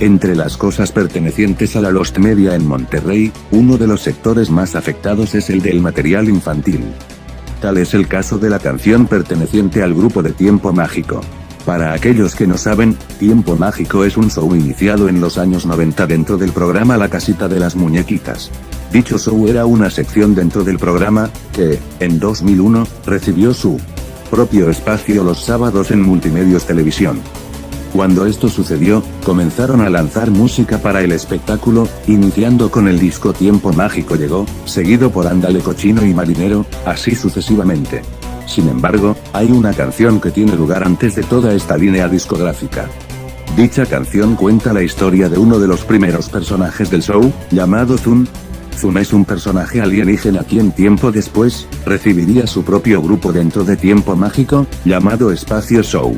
Entre las cosas pertenecientes a la Lost Media en Monterrey, uno de los sectores más afectados es el del material infantil. Tal es el caso de la canción perteneciente al grupo de Tiempo Mágico. Para aquellos que no saben, Tiempo Mágico es un show iniciado en los años 90 dentro del programa La Casita de las Muñequitas. Dicho show era una sección dentro del programa, que, en 2001, recibió su propio espacio los sábados en Multimedios Televisión. Cuando esto sucedió, comenzaron a lanzar música para el espectáculo, iniciando con el disco Tiempo Mágico llegó, seguido por Ándale Cochino y Marinero, así sucesivamente. Sin embargo, hay una canción que tiene lugar antes de toda esta línea discográfica. Dicha canción cuenta la historia de uno de los primeros personajes del show, llamado Zun. Zun es un personaje alienígena quien tiempo después, recibiría su propio grupo dentro de Tiempo Mágico, llamado Espacio Show.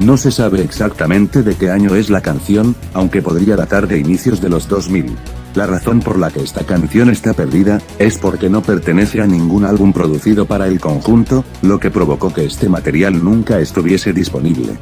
No se sabe exactamente de qué año es la canción, aunque podría datar de inicios de los 2000. La razón por la que esta canción está perdida, es porque no pertenece a ningún álbum producido para el conjunto, lo que provocó que este material nunca estuviese disponible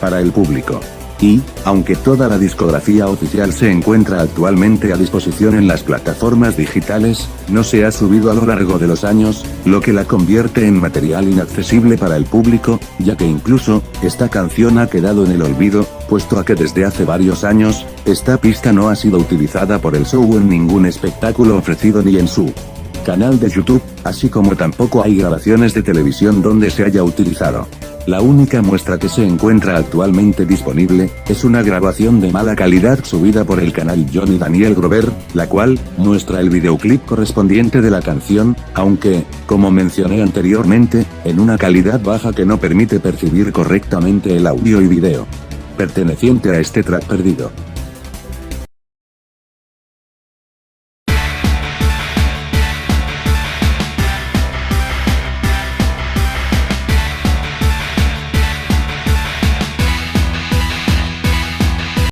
para el público. Y, aunque toda la discografía oficial se encuentra actualmente a disposición en las plataformas digitales, no se ha subido a lo largo de los años, lo que la convierte en material inaccesible para el público, ya que incluso, esta canción ha quedado en el olvido, puesto a que desde hace varios años, esta pista no ha sido utilizada por el show en ningún espectáculo ofrecido ni en su canal de YouTube, así como tampoco hay grabaciones de televisión donde se haya utilizado. La única muestra que se encuentra actualmente disponible, es una grabación de mala calidad subida por el canal Johnny Daniel Grover, la cual, muestra el videoclip correspondiente de la canción, aunque, como mencioné anteriormente, en una calidad baja que no permite percibir correctamente el audio y video perteneciente a este track perdido.